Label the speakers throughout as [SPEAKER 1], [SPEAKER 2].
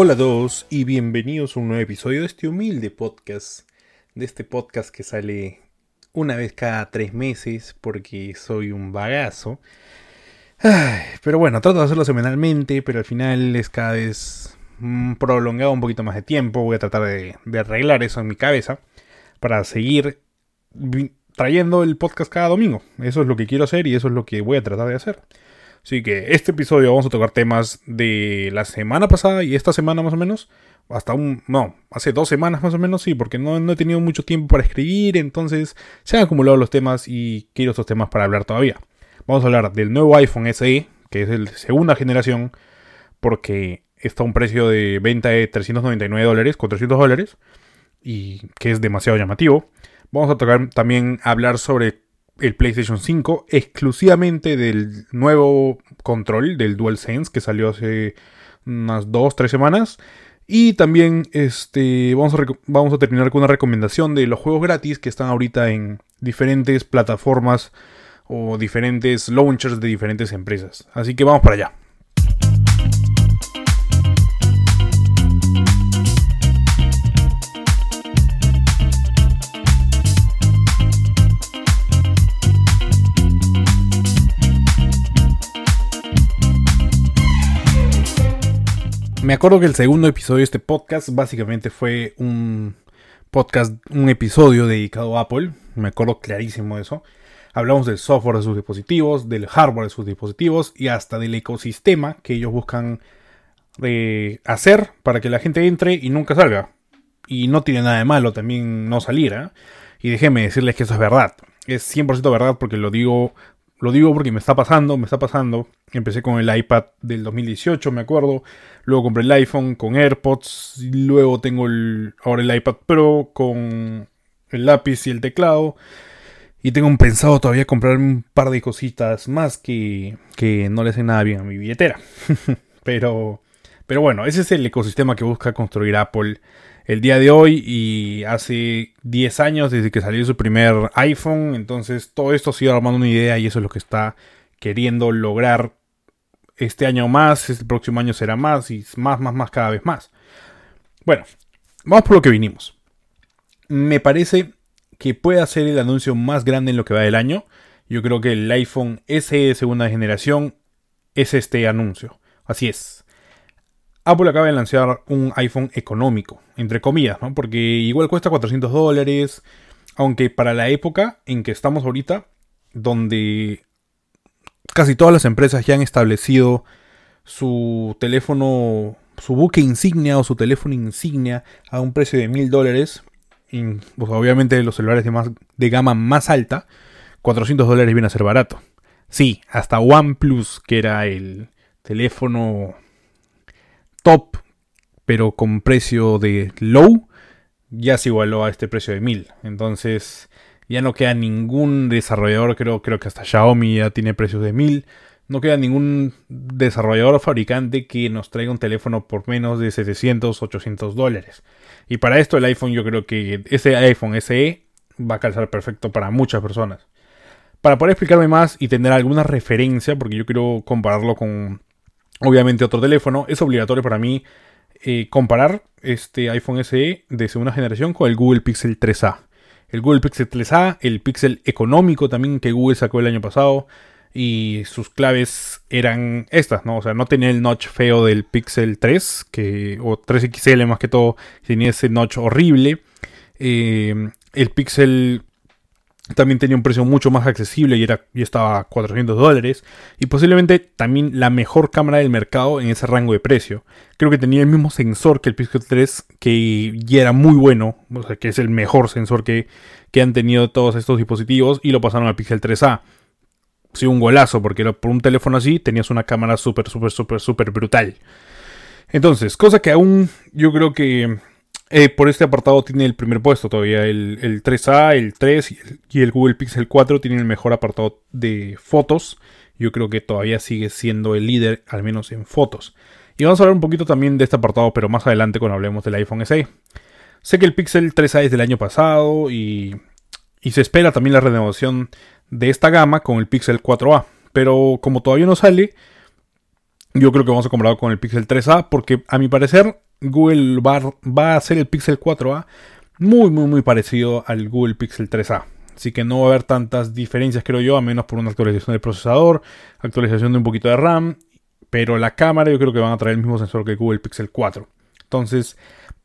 [SPEAKER 1] Hola a todos y bienvenidos a un nuevo episodio de este humilde podcast, de este podcast que sale una vez cada tres meses porque soy un bagazo. Ay, pero bueno, trato de hacerlo semanalmente, pero al final es cada vez mm, prolongado un poquito más de tiempo. Voy a tratar de, arreglar eso en mi cabeza para seguir trayendo el podcast cada domingo. Eso es lo que quiero hacer y eso es lo que voy a tratar de hacer. Así que este episodio vamos a tocar temas de la semana pasada y esta semana más o menos. Hasta un... No, hace dos semanas más o menos, sí, porque no, no he tenido mucho tiempo para escribir, entonces se han acumulado los temas y quiero estos temas para hablar todavía. Vamos a hablar del nuevo iPhone SE, que es el segunda generación, porque está a un precio de venta de 399 dólares, 400 dólares, y que es demasiado llamativo. Vamos a tocar también hablar sobre el PlayStation 5 exclusivamente del nuevo control del DualSense que salió hace unas 2-3 semanas. Y también este, vamos, a vamos a terminar con una recomendación de los juegos gratis que están ahorita en diferentes plataformas o diferentes launchers de diferentes empresas. Así que vamos para allá. Me acuerdo que el segundo episodio de este podcast básicamente fue un podcast, un episodio dedicado a Apple. Me acuerdo clarísimo de eso. Hablamos del software de sus dispositivos, del hardware de sus dispositivos y hasta del ecosistema que ellos buscan eh, hacer para que la gente entre y nunca salga. Y no tiene nada de malo también no salir. ¿eh? Y déjenme decirles que eso es verdad. Es 100% verdad porque lo digo, lo digo porque me está pasando, me está pasando. Empecé con el iPad del 2018, me acuerdo. Luego compré el iPhone con AirPods. y Luego tengo el, ahora el iPad Pro con el lápiz y el teclado. Y tengo pensado todavía comprar un par de cositas más que, que no le hacen nada bien a mi billetera. pero, pero bueno, ese es el ecosistema que busca construir Apple el día de hoy y hace 10 años desde que salió su primer iPhone. Entonces todo esto se iba armando una idea y eso es lo que está queriendo lograr este año más, este próximo año será más y más, más, más, cada vez más. Bueno, vamos por lo que vinimos. Me parece que puede ser el anuncio más grande en lo que va del año. Yo creo que el iPhone SE de segunda generación es este anuncio. Así es. Apple acaba de lanzar un iPhone económico, entre comillas, ¿no? Porque igual cuesta 400 dólares, aunque para la época en que estamos ahorita, donde casi todas las empresas ya han establecido su teléfono, su buque insignia o su teléfono insignia a un precio de mil dólares. pues, obviamente los celulares de, más, de gama más alta, 400 dólares viene a ser barato. Sí, hasta OnePlus, que era el teléfono top, pero con precio de low, ya se igualó a este precio de 1000. Entonces, ya no queda ningún desarrollador, creo, creo que hasta Xiaomi ya tiene precios de 1000. No queda ningún desarrollador o fabricante que nos traiga un teléfono por menos de 700, 800 dólares. Y para esto el iPhone, yo creo que ese iPhone SE va a calzar perfecto para muchas personas. Para poder explicarme más y tener alguna referencia, porque yo quiero compararlo con, obviamente, otro teléfono, es obligatorio para mí eh, comparar este iPhone SE de segunda generación con el Google Pixel 3A. El Google Pixel 3A, el Pixel económico también que Google sacó el año pasado. Y sus claves eran estas, ¿no? O sea, no tenía el notch feo del Pixel 3, que, o 3XL más que todo, tenía ese notch horrible. Eh, el Pixel también tenía un precio mucho más accesible y, era, y estaba a 400 dólares. Y posiblemente también la mejor cámara del mercado en ese rango de precio. Creo que tenía el mismo sensor que el Pixel 3, que ya era muy bueno, o sea, que es el mejor sensor que, que han tenido todos estos dispositivos, y lo pasaron al Pixel 3A. Sí, un golazo, porque por un teléfono así tenías una cámara súper, súper, súper, súper brutal. Entonces, cosa que aún yo creo que eh, por este apartado tiene el primer puesto todavía. El, el 3A, el 3 y el, Google Pixel 4 tienen el mejor apartado de fotos. Yo creo que todavía sigue siendo el líder, al menos en fotos. Y vamos a hablar un poquito también de este apartado, pero más adelante cuando hablemos del iPhone SE. Sé que el Pixel 3A es del año pasado y, y se espera también la renovación de esta gama con el Pixel 4A. Pero como todavía no sale, Yo creo que vamos a comprarlo con el Pixel 3A porque a mi parecer Google va, va a hacer el Pixel 4A muy muy muy parecido al Google Pixel 3A. Así que no va a haber tantas diferencias, creo yo, a menos por una actualización del procesador, actualización de un poquito de RAM. Pero la cámara yo creo que van a traer el mismo sensor que Google Pixel 4. Entonces,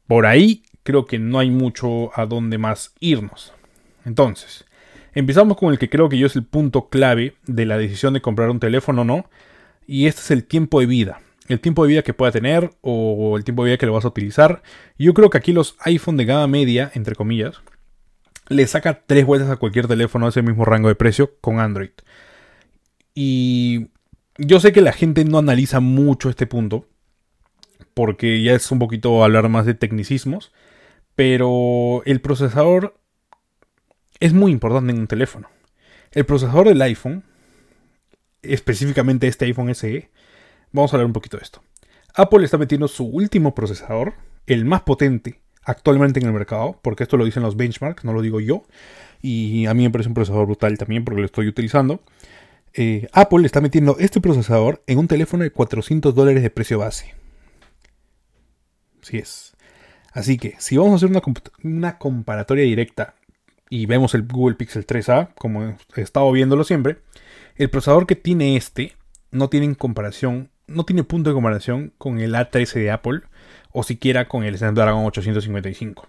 [SPEAKER 1] por ahí creo que no hay mucho a dónde más irnos. Entonces, empezamos con el que creo que yo es el punto clave de la decisión de comprar un teléfono o no. Y este es el tiempo de vida. El tiempo de vida que pueda tener o el tiempo de vida que lo vas a utilizar. Yo creo que aquí los iPhone de gama media, entre comillas, le saca tres vueltas a cualquier teléfono de ese mismo rango de precio con Android. Y yo sé que la gente no analiza mucho este punto, porque ya es un poquito hablar más de tecnicismos, pero el procesador es muy importante en un teléfono. El procesador del iPhone, específicamente este iPhone SE, vamos a hablar un poquito de esto. Apple está metiendo su último procesador, el más potente, actualmente en el mercado, porque esto lo dicen los benchmarks, no lo digo yo, y a mí me parece un procesador brutal también porque lo estoy utilizando. Eh, Apple está metiendo este procesador en un teléfono de 400 dólares de precio base. Así es. Así que, si vamos a hacer una, una comparatoria directa y vemos el Google Pixel 3A, como he estado viéndolo siempre, el procesador que tiene este no tiene comparación, no tiene punto de comparación con el A13 de Apple o siquiera con el Snapdragon 855.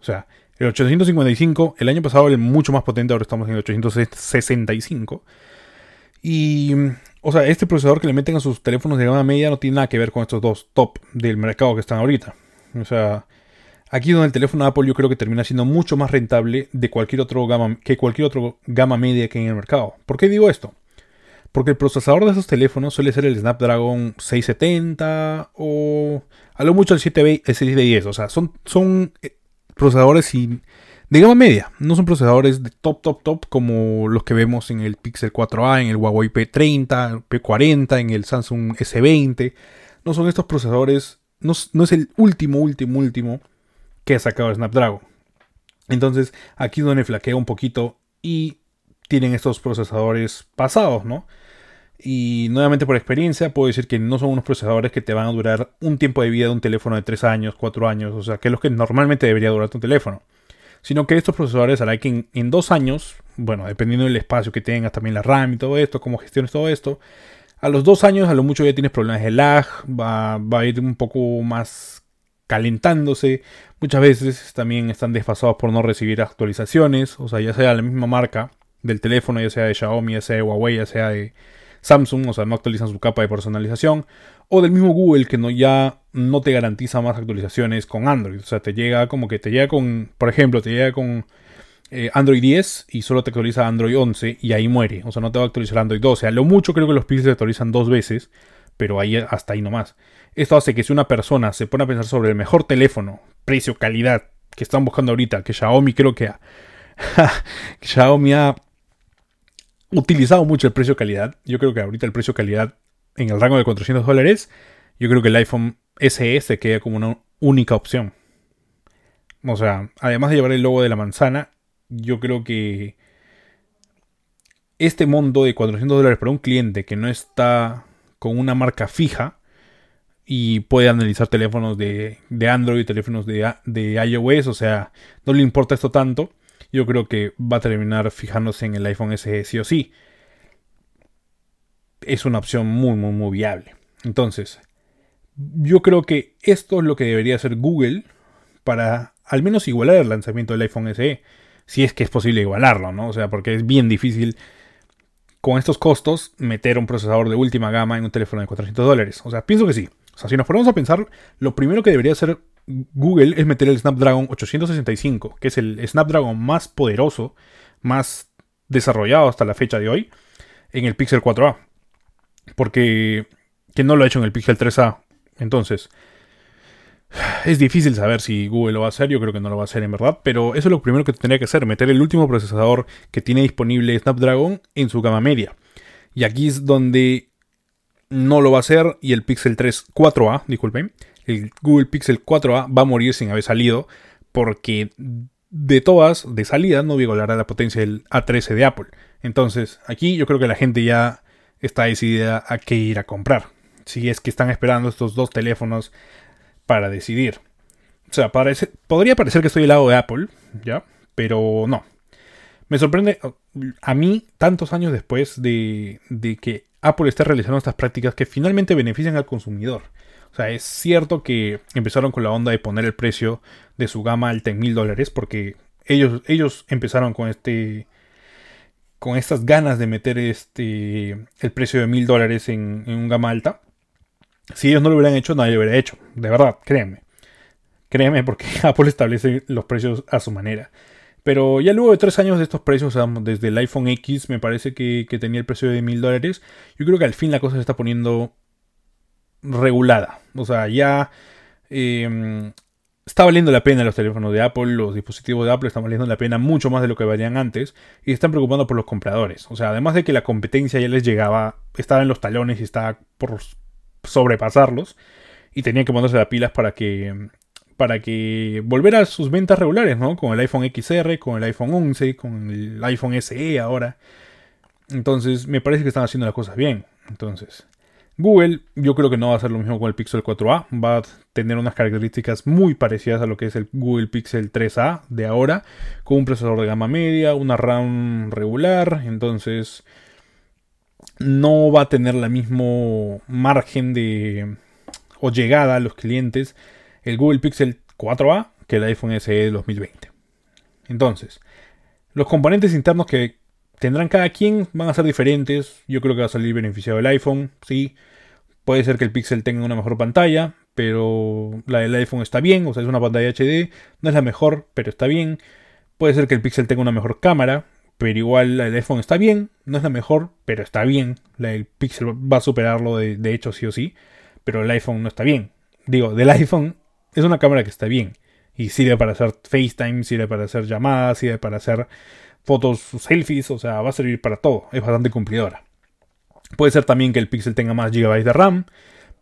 [SPEAKER 1] O sea, el 855 el año pasado era mucho más potente, ahora estamos en el 865. Y, o sea, este procesador que le meten a sus teléfonos de gama media no tiene nada que ver con estos dos top del mercado que están ahorita. O sea, aquí donde el teléfono Apple yo creo que termina siendo mucho más rentable de cualquier otro gama, que cualquier otro gama media que hay en el mercado. ¿Por qué digo esto? Porque el procesador de esos teléfonos suele ser el Snapdragon 670 o a lo mucho el 710. O sea, son, eh, procesadores de gama media. No son procesadores de top, top, top como los que vemos en el Pixel 4a, en el Huawei P30, P40, en el Samsung S20. No son estos procesadores. No es el último, último, último que ha sacado Snapdragon. Entonces, aquí es donde flaquea un poquito y tienen estos procesadores pasados, ¿no? Y nuevamente por experiencia puedo decir que no son unos procesadores que te van a durar un tiempo de vida de un teléfono de 3 años, 4 años, o sea, que es lo que normalmente debería durar tu teléfono. Sino que estos procesadores harán que en, en, dos años, bueno, dependiendo del espacio que tengas, también la RAM y todo esto, cómo gestiones todo esto, a los dos años a lo mucho ya tienes problemas de lag, va, va a ir un poco más calentándose. Muchas veces también están desfasados por no recibir actualizaciones, o sea, ya sea la misma marca del teléfono, ya sea de Xiaomi, ya sea de Huawei, ya sea de Samsung, o sea, no actualizan su capa de personalización, o del mismo Google que no, ya no te garantiza más actualizaciones con Android, o sea, te llega como que te llega con, por ejemplo, te llega con eh, Android 10 y solo te actualiza Android 11 y ahí muere, o sea, no te va a actualizar Android 12, a lo mucho creo que los Pixels se actualizan dos veces, pero ahí hasta ahí nomás. Esto hace que si una persona se pone a pensar sobre el mejor teléfono, precio, calidad, que están buscando ahorita, que Xiaomi creo que, que Xiaomi ha utilizado mucho el precio-calidad. Yo creo que ahorita el precio-calidad en el rango de 400 dólares, yo creo que el iPhone SE se queda como una única opción. O sea, además de llevar el logo de la manzana, yo creo que este monto de 400 dólares para un cliente que no está con una marca fija y puede analizar teléfonos de, de Android, teléfonos de, de iOS, o sea, no le importa esto tanto yo creo que va a terminar fijándose en el iPhone SE sí o sí. Es una opción muy, muy, muy viable. Entonces, yo creo que esto es lo que debería hacer Google para al menos igualar el lanzamiento del iPhone SE. Si es que es posible igualarlo, ¿no? O sea, porque es bien difícil con estos costos meter un procesador de última gama en un teléfono de 400 dólares. O sea, pienso que sí. O sea, si nos ponemos a pensar, lo primero que debería hacer Google es meter el Snapdragon 865, que es el Snapdragon más poderoso, más desarrollado hasta la fecha de hoy, en el Pixel 4a. Porque que no lo ha hecho en el Pixel 3a. Entonces, es difícil saber si Google lo va a hacer, yo creo que no lo va a hacer en verdad, pero eso es lo primero que tendría que hacer, meter el último procesador que tiene disponible Snapdragon en su gama media. Y aquí es donde no lo va a hacer y el Pixel 3 4A, disculpen, el Google Pixel 4A va a morir sin haber salido porque de todas, de salida, no igualará la potencia del A13 de Apple. Entonces, aquí yo creo que la gente ya está decidida a qué ir a comprar. si es que están esperando estos dos teléfonos para decidir. O sea, podría parecer que estoy al lado de Apple, ¿ya? Pero no. Me sorprende a mí, tantos años después de, de que Apple esté realizando estas prácticas que finalmente benefician al consumidor. O sea, es cierto que empezaron con la onda de poner el precio de su gama alta en mil dólares porque ellos, ellos empezaron con este con estas ganas de meter este el precio de mil dólares en, en un gama alta. Si ellos no lo hubieran hecho, nadie lo hubiera hecho. De verdad, créeme. Créeme porque Apple establece los precios a su manera. Pero ya luego de tres años de estos precios, o sea, desde el iPhone X me parece que, tenía el precio de mil dólares, yo creo que al fin la cosa se está poniendo regulada. O sea, ya em, está valiendo la pena los teléfonos de Apple, los dispositivos de Apple están valiendo la pena mucho más de lo que valían antes y están preocupando por los compradores. O sea, además de que la competencia ya les llegaba, estaba en los talones y estaba por sobrepasarlos y tenían que ponerse las pilas para que para que volver a sus ventas regulares, ¿no? Con el iPhone XR, con el iPhone 11, con el iPhone SE ahora. Entonces, me parece que están haciendo las cosas bien. Entonces, Google, yo creo que no va a hacer lo mismo con el Pixel 4a. Va a tener unas características muy parecidas a lo que es el Google Pixel 3a de ahora, con un procesador de gama media, una RAM regular. Entonces, no va a tener la mismo margen de o llegada a los clientes el Google Pixel 4a que el iPhone SE de 2020. Entonces, los componentes internos que tendrán cada quien van a ser diferentes. Yo creo que va a salir beneficiado el iPhone, sí. Puede ser que el Pixel tenga una mejor pantalla, pero la del iPhone está bien, o sea, es una pantalla HD, no es la mejor, pero está bien. Puede ser que el Pixel tenga una mejor cámara, pero igual la del iPhone está bien, no es la mejor, pero está bien. La del Pixel va a superarlo de, de hecho sí o sí, pero el iPhone no está bien. Digo, del iPhone es una cámara que está bien. Y sirve para hacer FaceTime, sirve para hacer llamadas, sirve para hacer fotos, selfies, o sea, va a servir para todo. Es bastante cumplidora. Puede ser también que el Pixel tenga más GB de RAM,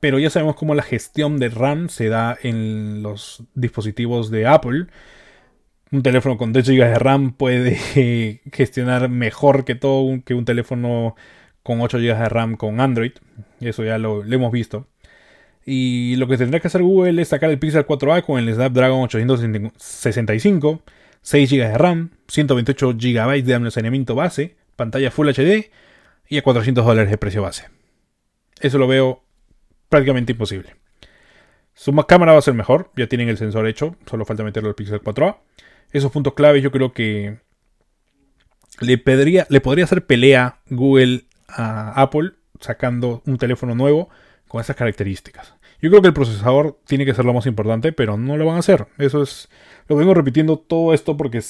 [SPEAKER 1] pero ya sabemos cómo la gestión de RAM se da en los dispositivos de Apple. Un teléfono con 10 GB de RAM puede gestionar mejor que todo que un teléfono con 8 GB de RAM con Android. Eso ya lo hemos visto. Y lo que tendrá que hacer Google es sacar el Pixel 4a con el Snapdragon 865, 6 GB de RAM, 128 GB de almacenamiento base, pantalla Full HD y a 400 dólares de precio base. Eso lo veo prácticamente imposible. Su cámara va a ser mejor, ya tienen el sensor hecho, solo falta meterlo al Pixel 4a. Esos puntos claves yo creo que le, le podría hacer pelea Google a Apple sacando un teléfono nuevo con esas características. Yo creo que el procesador tiene que ser lo más importante, pero no lo van a hacer. Eso es. Lo vengo repitiendo todo esto porque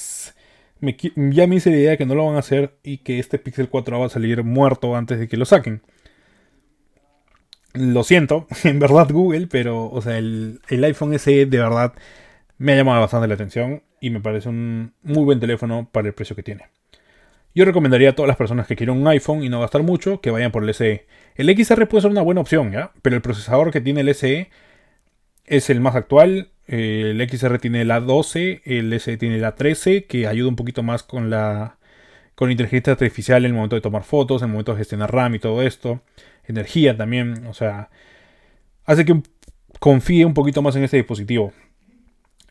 [SPEAKER 1] ya me hice la idea de que no lo van a hacer y que este Pixel 4 va a salir muerto antes de que lo saquen. Lo siento, en verdad Google, pero o sea, el, el iPhone SE de verdad me ha llamado bastante la atención y me parece un muy buen teléfono para el precio que tiene. Yo recomendaría a todas las personas que quieran un iPhone y no gastar mucho que vayan por el SE. El XR puede ser una buena opción, ¿ya? Pero el procesador que tiene el SE es el más actual. El XR tiene la 12, el SE tiene la 13, que ayuda un poquito más con la con inteligencia artificial en el momento de tomar fotos, en el momento de gestionar RAM y todo esto. Energía también, o sea, hace que confíe un poquito más en este dispositivo.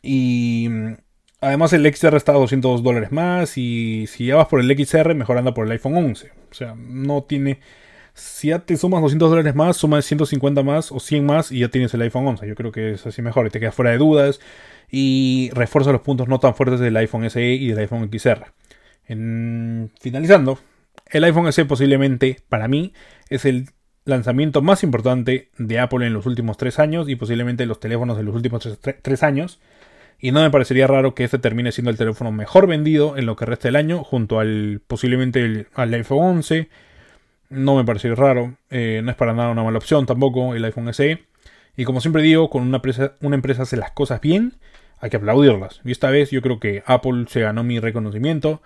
[SPEAKER 1] Y Además el XR está a 200 dólares más y si ya vas por el XR, mejor anda por el iPhone 11. O sea, no tiene... Si ya te sumas 200 dólares más, sumas 150 más o 100 más y ya tienes el iPhone 11. Yo creo que es así mejor y te quedas fuera de dudas y refuerza los puntos no tan fuertes del iPhone SE y del iPhone XR. En... Finalizando, el iPhone SE posiblemente para mí es el lanzamiento más importante de Apple en los últimos 3 años y posiblemente los teléfonos de los últimos 3 años. Y no me parecería raro que este termine siendo el teléfono mejor vendido en lo que resta del año, junto al posiblemente al iPhone 11. No me parecería raro. Eh, no es para nada una mala opción tampoco el iPhone SE. Y como siempre digo, con una empresa, una empresa hace las cosas bien, hay que aplaudirlas. Y esta vez yo creo que Apple se ganó mi reconocimiento.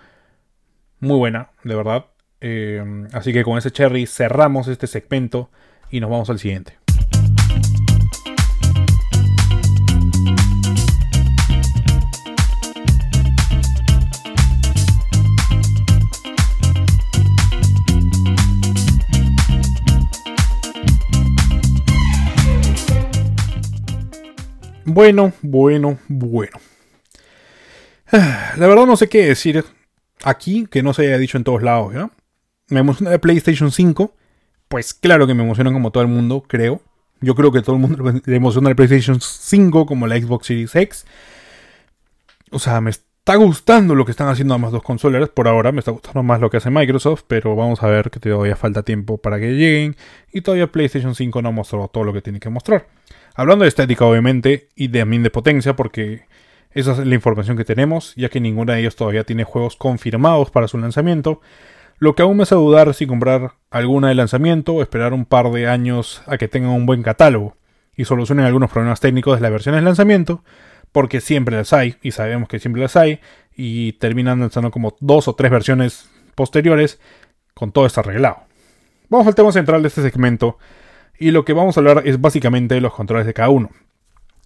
[SPEAKER 1] Muy buena, de verdad. Eh, así que con ese cherry cerramos este segmento y nos vamos al siguiente. Bueno, bueno, bueno. La verdad no sé qué decir aquí que no se haya dicho en todos lados, ¿no? Me emociona el PlayStation 5. Pues claro que me emociona como todo el mundo, creo. Yo creo que todo el mundo le emociona el PlayStation 5 como la Xbox Series X. O sea, me está gustando lo que están haciendo ambas dos consolas. Por ahora me está gustando más lo que hace Microsoft, pero vamos a ver que todavía falta tiempo para que lleguen. Y todavía PlayStation 5 no ha mostrado todo lo que tiene que mostrar. Hablando de estética, obviamente, y también de potencia, porque esa es la información que tenemos, ya que ninguna de ellos todavía tiene juegos confirmados para su lanzamiento. Lo que aún me hace dudar si comprar alguna de lanzamiento esperar un par de años a que tengan un buen catálogo y solucionen algunos problemas técnicos de las versiones de lanzamiento, porque siempre las hay, y sabemos que siempre las hay, y terminan lanzando como dos o tres versiones posteriores con todo esto arreglado. Vamos al tema central de este segmento, y lo que vamos a hablar es básicamente los controles de cada uno.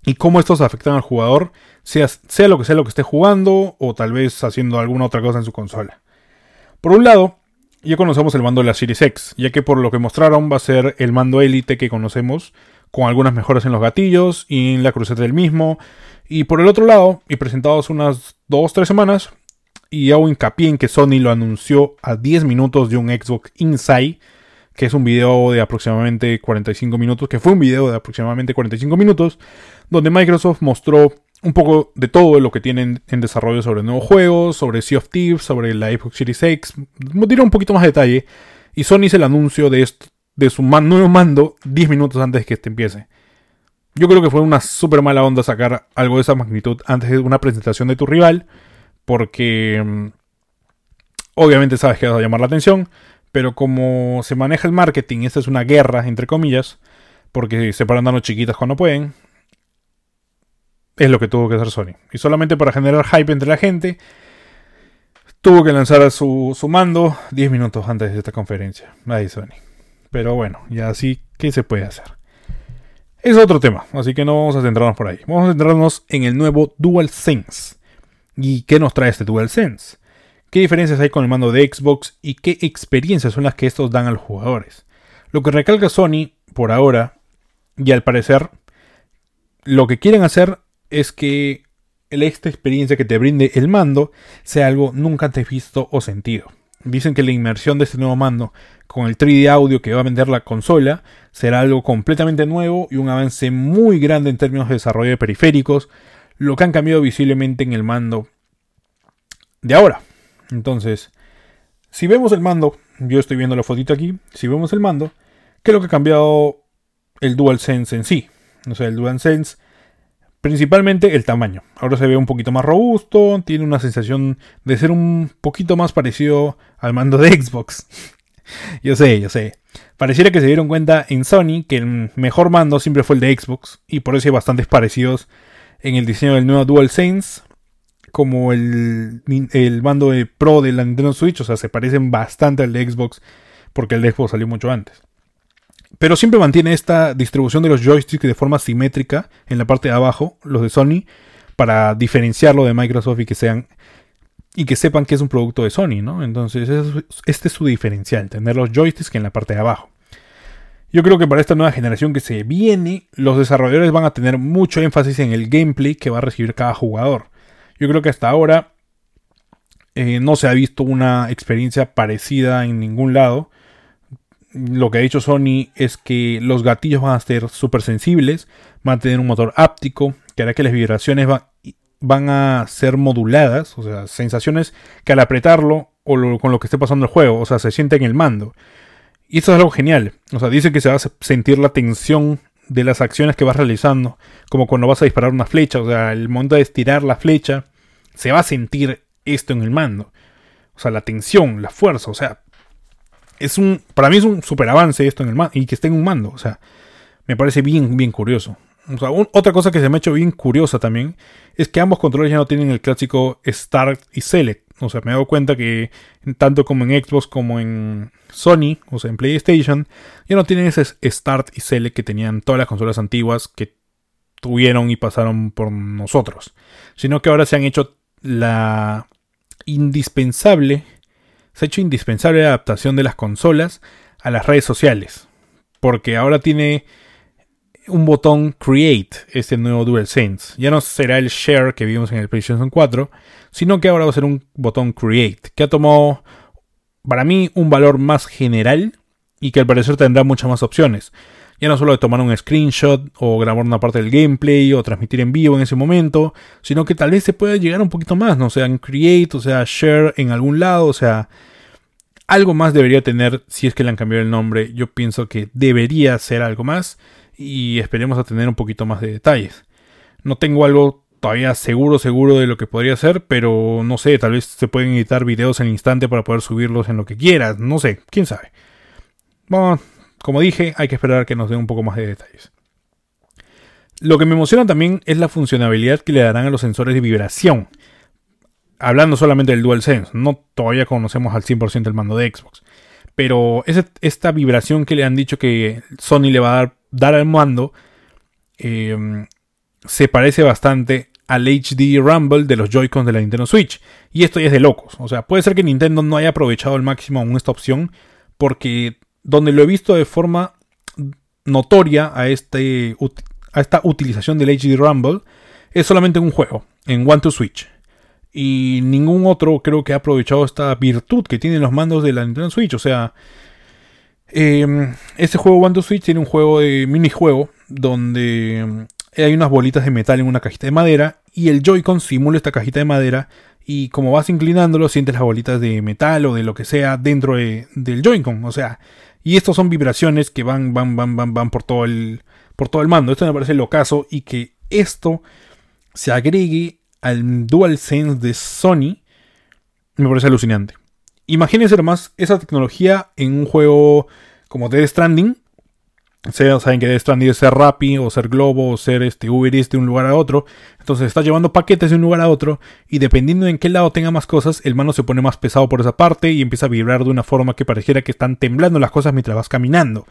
[SPEAKER 1] Y cómo estos afectan al jugador, sea, sea lo que sea lo que esté jugando, o tal vez haciendo alguna otra cosa en su consola. Por un lado, ya conocemos el mando de la Series X, ya que por lo que mostraron va a ser el mando Elite que conocemos, con algunas mejoras en los gatillos y en la cruceta del mismo. Y por el otro lado, y presentados unas 2-3 semanas, y hago hincapié en que Sony lo anunció a 10 minutos de un Xbox Inside, que es un video de aproximadamente 45 minutos, que fue un video de aproximadamente 45 minutos, donde Microsoft mostró un poco de todo lo que tienen en desarrollo sobre nuevos juegos, sobre Sea of Thieves, sobre la Xbox Series X, diré un poquito más de detalle, y Sony hizo el anuncio de, esto, de su nuevo mando 10 minutos antes de que este empiece. Yo creo que fue una súper mala onda sacar algo de esa magnitud antes de una presentación de tu rival, porque mm, obviamente sabes que vas a llamar la atención, pero como se maneja el marketing, esta es una guerra, entre comillas, porque se paran dando chiquitas cuando pueden, es lo que tuvo que hacer Sony. Y solamente para generar hype entre la gente, tuvo que lanzar su, su mando 10 minutos antes de esta conferencia. Ahí Sony. Pero bueno, ya así, ¿qué se puede hacer? Es otro tema, así que no vamos a centrarnos por ahí. Vamos a centrarnos en el nuevo DualSense. ¿Y qué nos trae este DualSense? ¿Qué diferencias hay con el mando de Xbox y qué experiencias son las que estos dan a los jugadores? Lo que recalca Sony por ahora, y al parecer, lo que quieren hacer es que esta experiencia que te brinde el mando sea algo nunca antes visto o sentido. Dicen que la inmersión de este nuevo mando con el 3D audio que va a vender la consola será algo completamente nuevo y un avance muy grande en términos de desarrollo de periféricos, lo que han cambiado visiblemente en el mando de ahora. Entonces, si vemos el mando, yo estoy viendo la fotito aquí, si vemos el mando, ¿qué es lo que ha cambiado el DualSense en sí? O sea, el DualSense Principalmente el tamaño. Ahora se ve un poquito más robusto, tiene una sensación de ser un poquito más parecido al mando de Xbox. yo sé, yo sé. Pareciera que se dieron cuenta en Sony que el mejor mando siempre fue el de Xbox y por eso hay bastantes parecidos en el diseño del nuevo DualSense como el, el mando de Pro de la Nintendo Switch, o sea, se parecen bastante al de Xbox porque el de Xbox salió mucho antes. Pero siempre mantiene esta distribución de los joysticks de forma simétrica en la parte de abajo, los de Sony, para diferenciarlo de Microsoft y que sean y que sepan que es un producto de Sony, ¿no? Entonces, este es su diferencial, tener los joysticks en la parte de abajo. Yo creo que para esta nueva generación que se viene, los desarrolladores van a tener mucho énfasis en el gameplay que va a recibir cada jugador. Yo creo que hasta ahora eh, no se ha visto una experiencia parecida en ningún lado lo que ha dicho Sony es que los gatillos van a ser súper sensibles, van a tener un motor áptico, que hará que las vibraciones van a ser moduladas, o sea, sensaciones que al apretarlo o con lo que esté pasando el juego, o sea, se siente en el mando. Y esto es algo genial, o sea, dice que se va a sentir la tensión de las acciones que vas realizando, como cuando vas a disparar una flecha, o sea, el momento de estirar la flecha, se va a sentir esto en el mando. O sea, la tensión, la fuerza, o sea, es un, para mí es un super avance esto en el mando, y que esté en un mando, o sea, me parece bien, bien curioso. otra cosa que se me ha hecho bien curiosa también es que ambos controles ya no tienen el clásico Start y Select. O sea, me he dado cuenta que tanto como en Xbox como en Sony, o sea, en PlayStation, ya no tienen ese Start y Select que tenían todas las consolas antiguas que tuvieron y pasaron por nosotros. Sino que ahora se han hecho la indispensable se ha hecho indispensable la adaptación de las consolas a las redes sociales. Porque ahora tiene un botón Create, este nuevo DualSense. Ya no será el Share que vimos en el PlayStation 4, sino que ahora va a ser un botón Create, que ha tomado para mí un valor más general y que al parecer tendrá muchas más opciones. Ya no solo de tomar un screenshot o grabar una parte del gameplay o transmitir en vivo en ese momento, sino que tal vez se pueda llegar un poquito más, ¿no? O sea, en Create, o sea, Share en algún lado, o sea, algo más debería tener si es que le han cambiado el nombre. Yo pienso que debería ser algo más y esperemos a tener un poquito más de detalles. No tengo algo todavía seguro, seguro de lo que podría ser, pero no sé, tal vez se pueden editar videos en instante para poder subirlos en lo que quieras, no sé, quién sabe. Bueno, como dije, hay que esperar que nos den un poco más de detalles. Lo que me emociona también es la funcionalidad que le darán a los sensores de vibración. Hablando solamente del DualSense, no todavía conocemos al 100% el mando de Xbox. Pero esta vibración que le han dicho que Sony le va a dar, dar al mando eh, se parece bastante al HD Rumble de los Joy-Cons de la Nintendo Switch. Y esto ya es de locos. O sea, puede ser que Nintendo no haya aprovechado al máximo aún esta opción. Porque donde lo he visto de forma notoria a, este, a esta utilización del HD Rumble es solamente un juego, en One to Switch. Y ningún otro creo que ha aprovechado esta virtud que tienen los mandos de la Nintendo Switch. O sea, eh, este juego to Switch tiene un juego de minijuego donde hay unas bolitas de metal en una cajita de madera y el Joy-Con simula esta cajita de madera y como vas inclinándolo sientes las bolitas de metal o de lo que sea dentro del Joy-Con, o sea, y estos son vibraciones que van, van, van, van, van por todo el, por todo el mando. Esto me parece locazo y que esto se agregue al DualSense de Sony me parece alucinante. Imagínense más esa tecnología en un juego como Dead Stranding saben que Death Stranding es ser Rappi o ser Globo o ser este Uber de un lugar a otro. Entonces está llevando paquetes de un lugar a otro y dependiendo en qué lado tenga más cosas, el mano se pone más pesado por esa parte y empieza a vibrar de una forma que pareciera que están temblando las cosas mientras vas caminando.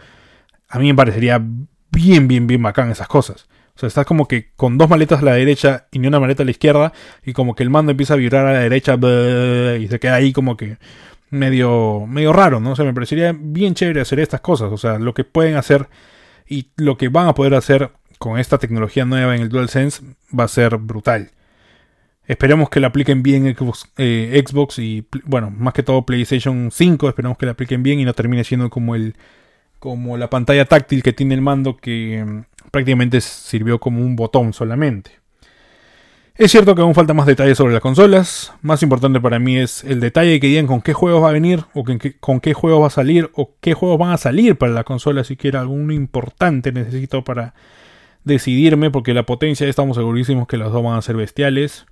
[SPEAKER 1] A mí me parecería bien, bien, bien bacán esas cosas. O sea, estás como que con dos maletas a la derecha y ni una maleta a la izquierda y como que el mando empieza a vibrar a la derecha y se queda ahí como que medio, medio raro, ¿no? O sea, me parecería bien chévere hacer estas cosas. O sea, lo que pueden hacer y lo que van a poder hacer con esta tecnología nueva en el DualSense va a ser brutal. Esperemos que la apliquen bien Xbox, eh, Xbox y, bueno, más que todo PlayStation 5. Esperemos que la apliquen bien y no termine siendo como el como la pantalla táctil que tiene el mando que mm, prácticamente sirvió como un botón solamente. Es cierto que aún falta más detalles sobre las consolas. Más importante para mí es el detalle que digan con qué juegos va a venir, o con qué, juegos va a salir, o qué juegos van a salir para la consola. Si quiera alguno importante necesito para decidirme, porque la potencia estamos segurísimos que las dos van a ser bestiales.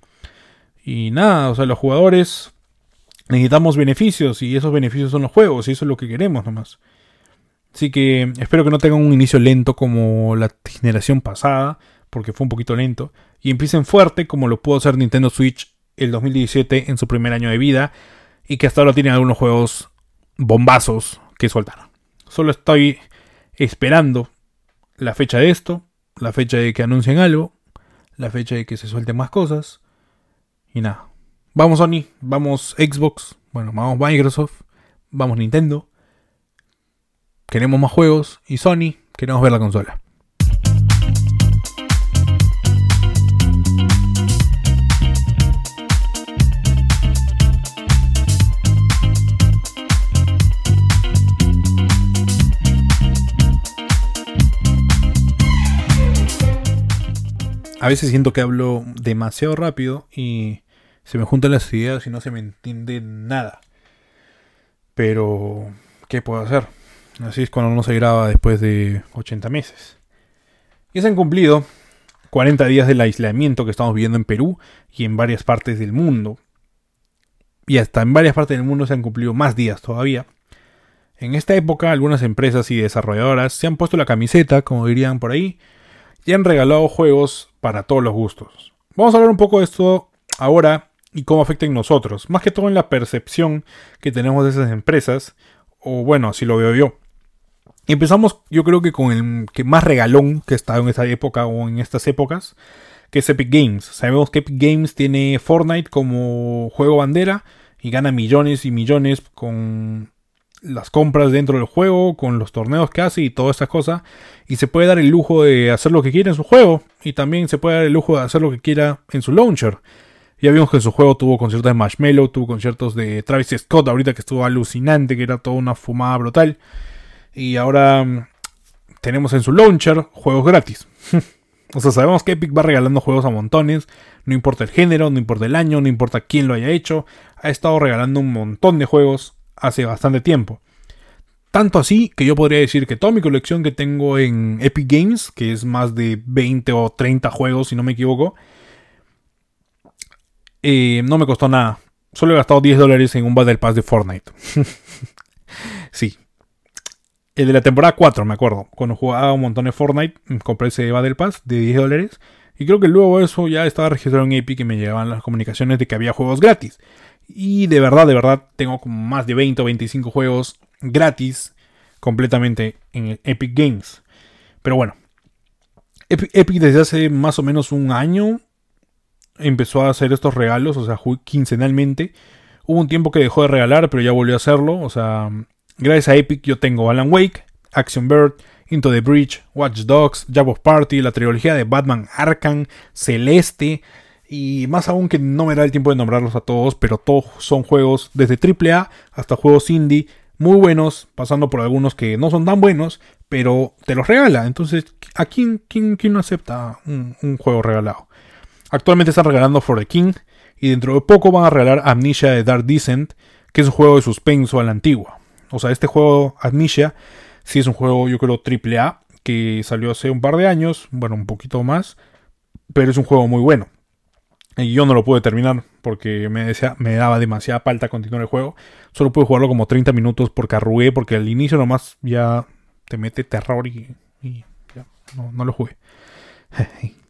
[SPEAKER 1] Y nada, o sea, los jugadores necesitamos beneficios, y esos beneficios son los juegos, y eso es lo que queremos nomás. Así que espero que no tengan un inicio lento como la generación pasada, porque fue un poquito lento y empiecen fuerte como lo pudo hacer Nintendo Switch el 2017 en su primer año de vida y que hasta ahora tienen algunos juegos bombazos que soltar. Solo estoy esperando la fecha de esto, la fecha de que anuncien algo, la fecha de que se suelten más cosas y nada. Vamos Sony, vamos Xbox, bueno, vamos Microsoft, vamos Nintendo. Queremos más juegos y Sony, queremos ver la consola. a veces siento que hablo demasiado rápido y se me juntan las ideas y no se me entiende nada. Pero, ¿qué puedo hacer? Así es cuando uno se graba después de 80 meses. Y se han cumplido 40 días del aislamiento que estamos viviendo en Perú y en varias partes del mundo. Y hasta en varias partes del mundo se han cumplido más días todavía. En esta época algunas empresas y desarrolladoras se han puesto la camiseta, como dirían por ahí, y han regalado juegos para todos los gustos. Vamos a hablar un poco de esto ahora y cómo afecta en nosotros, más que todo en la percepción que tenemos de esas empresas, o bueno, así lo veo yo. Empezamos yo creo que con el que más regalón que está en esta época o en estas épocas, que es Epic Games. Sabemos que Epic Games tiene Fortnite como juego bandera y gana millones y millones con las compras dentro del juego, con los torneos que hace y todas estas cosas. Y se puede dar el lujo de hacer lo que quiera en su juego. Y también se puede dar el lujo de hacer lo que quiera en su launcher. Ya vimos que su juego tuvo conciertos de Marshmello, tuvo conciertos de Travis Scott, ahorita que estuvo alucinante, que era toda una fumada brutal. Y ahora mm, tenemos en su launcher juegos gratis. o sea, sabemos que Epic va regalando juegos a montones, no importa el género, no importa el año, no importa quién lo haya hecho, ha estado regalando un montón de juegos hace bastante tiempo. Tanto así que yo podría decir que toda mi colección que tengo en Epic Games, que es más de 20 o 30 juegos si no me equivoco, eh, no me costó nada. Solo he gastado 10 dólares en un Battle Pass de Fortnite. sí. El de la temporada 4, me acuerdo. Cuando jugaba un montón de Fortnite, compré ese Battle Pass de 10 dólares. Y creo que luego eso ya estaba registrado en Epic y me llegaban las comunicaciones de que había juegos gratis. Y de verdad, de verdad, tengo como más de 20 o 25 juegos gratis completamente en Epic Games. Pero bueno, Epic desde hace más o menos un año empezó a hacer estos regalos, o sea, quincenalmente. Hubo un tiempo que dejó de regalar, pero ya volvió a hacerlo. O sea, gracias a Epic yo tengo Alan Wake, Action Bird, Into the Breach, Watch Dogs, Jab Party, la trilogía de Batman Arkham, Celeste. Y más aún que no me da el tiempo de nombrarlos a todos, pero todos son juegos desde AAA hasta juegos indie muy buenos, pasando por algunos que no son tan buenos, pero te los regala. Entonces, ¿a quién, quién, quién no acepta un juego regalado? Actualmente están regalando For the King y dentro de poco van a regalar Amnesia de Dark Descent, que es un juego de suspenso a la antigua. O sea, este juego Amnesia sí es un juego, yo creo, triple A, que salió hace un par de años, bueno, un poquito más, pero es un juego muy bueno. Y yo no lo pude terminar porque me, decía, me daba demasiada falta continuar el juego. Solo pude jugarlo como 30 minutos porque arrugué, porque al inicio nomás ya te mete terror y, ya, no, no lo jugué.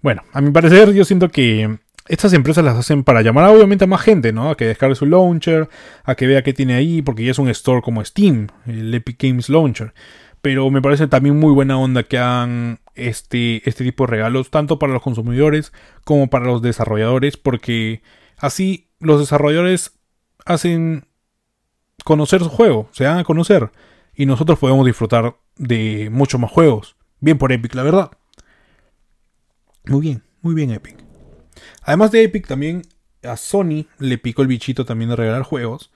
[SPEAKER 1] Bueno, a mi parecer yo siento que estas empresas las hacen para llamar obviamente a más gente, ¿no? A que descargue su launcher, a que vea qué tiene ahí, porque ya es un store como Steam, el Epic Games Launcher. Pero me parece también muy buena onda que hagan este, este tipo de regalos, tanto para los consumidores como para los desarrolladores, porque así los desarrolladores hacen conocer su juego, se dan a conocer, y nosotros podemos disfrutar de muchos más juegos. Bien por Epic, la verdad. Muy bien, muy bien Epic. Además de Epic, también a Sony le picó el bichito también de regalar juegos.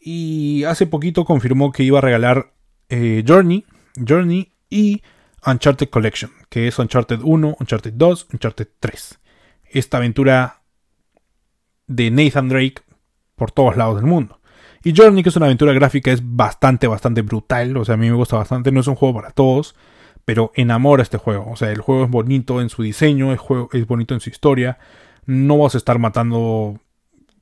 [SPEAKER 1] Y hace poquito confirmó que iba a regalar eh, Journey, Journey y Uncharted Collection, que es Uncharted 1, Uncharted 2, Uncharted 3. Esta aventura de Nathan Drake por todos lados del mundo. Y Journey, que es una aventura gráfica, es bastante, bastante brutal. O sea, a mí me gusta bastante. No es un juego para todos pero enamora este juego. O sea, el juego es bonito en su diseño, el juego es bonito en su historia. No vas a estar matando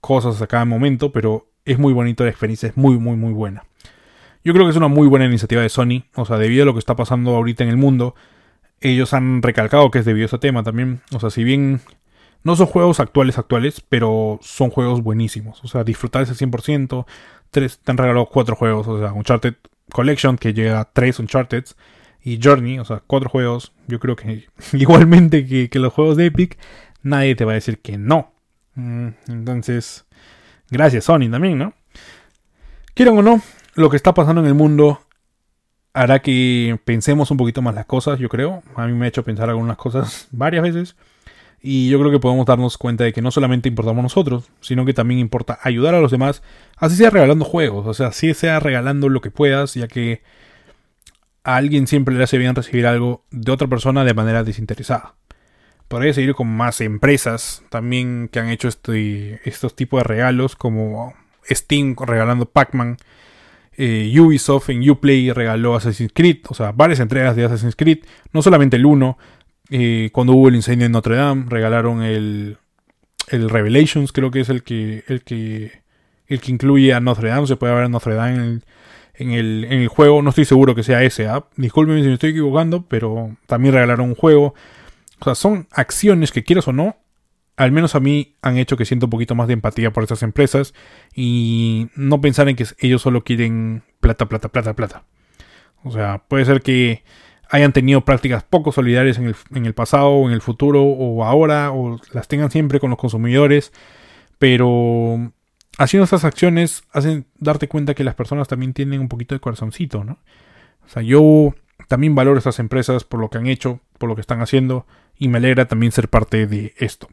[SPEAKER 1] cosas a cada momento, pero es muy bonito, la experiencia es muy, muy, muy buena. Yo creo que es una muy buena iniciativa de Sony, o sea, debido a lo que está pasando ahorita en el mundo, ellos han recalcado que es debido a ese tema también. O sea, si bien no son juegos actuales actuales, pero son juegos buenísimos. O sea, disfrutar ese 100%. Tres, te han regalado cuatro juegos, o sea, Uncharted Collection, que llega a tres Uncharted y Journey, o sea, cuatro juegos, yo creo que igualmente que, los juegos de Epic, nadie te va a decir que no. Mm, entonces, gracias Sony también, ¿no? Quieran o no, lo que está pasando en el mundo hará que pensemos un poquito más las cosas, yo creo. A mí me ha hecho pensar algunas cosas varias veces. Y yo creo que podemos darnos cuenta de que no solamente importamos nosotros, sino que también importa ayudar a los demás, así sea regalando juegos, o sea, así sea regalando lo que puedas, ya que a alguien siempre le hace bien recibir algo de otra persona de manera desinteresada. Podría seguir con más empresas también que han hecho este, estos tipos de regalos, como Steam regalando Pac-Man, eh, Ubisoft en Uplay regaló Assassin's Creed, o sea, varias entregas de Assassin's Creed, no solamente el 1. Eh, cuando hubo el incendio en Notre Dame, regalaron el, el Revelations, creo que es el que, el que, el que incluye a Notre Dame, se puede ver Notre Dame en el, en el, juego. No estoy seguro que sea ese app. Discúlpenme si me estoy equivocando, pero también regalaron un juego. O sea, son acciones que quieras o no, al menos a mí han hecho que siento un poquito más de empatía por estas empresas y no pensar en que ellos solo quieren plata, plata, plata, plata. O sea, puede ser que hayan tenido prácticas poco solidarias en el, en el pasado, en el futuro, o ahora, o las tengan siempre con los consumidores, pero haciendo estas acciones hacen darte cuenta que las personas también tienen un poquito de corazoncito, ¿no? O sea, yo también valoro estas empresas por lo que han hecho, por lo que están haciendo, y me alegra también ser parte de esto.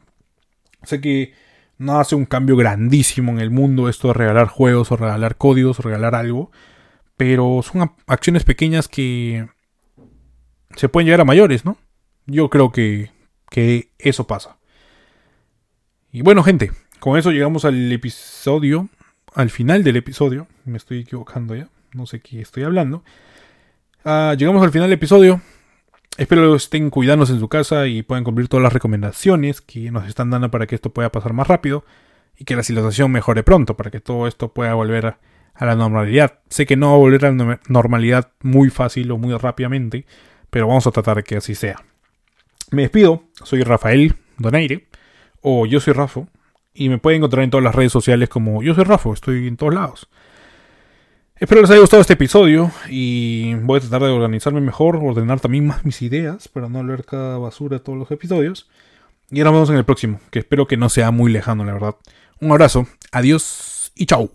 [SPEAKER 1] Sé que no hace un cambio grandísimo en el mundo esto de regalar juegos o regalar códigos o regalar algo, pero son acciones pequeñas que se pueden llegar a mayores, ¿no? Yo creo que, que eso pasa. Y bueno, gente, con eso llegamos al episodio, al final del episodio. Me estoy equivocando ya, no sé qué estoy hablando. Ah, llegamos al final del episodio. Espero estén cuidándose en su casa y puedan cumplir todas las recomendaciones que nos están dando para que esto pueda pasar más rápido y que la situación mejore pronto para que todo esto pueda volver a, la normalidad. Sé que no va a volver a la normalidad muy fácil o muy rápidamente, pero vamos a tratar que así sea. Me despido, soy Rafael Donaire, o yo soy Rafo, y me pueden encontrar en todas las redes sociales como yo soy Rafo, estoy en todos lados. Espero les haya gustado este episodio y voy a tratar de organizarme mejor, ordenar también más mis ideas para no leer cada basura todos los episodios. Y ahora vemos en el próximo, que espero que no sea muy lejano, la verdad. Un abrazo, adiós y chao.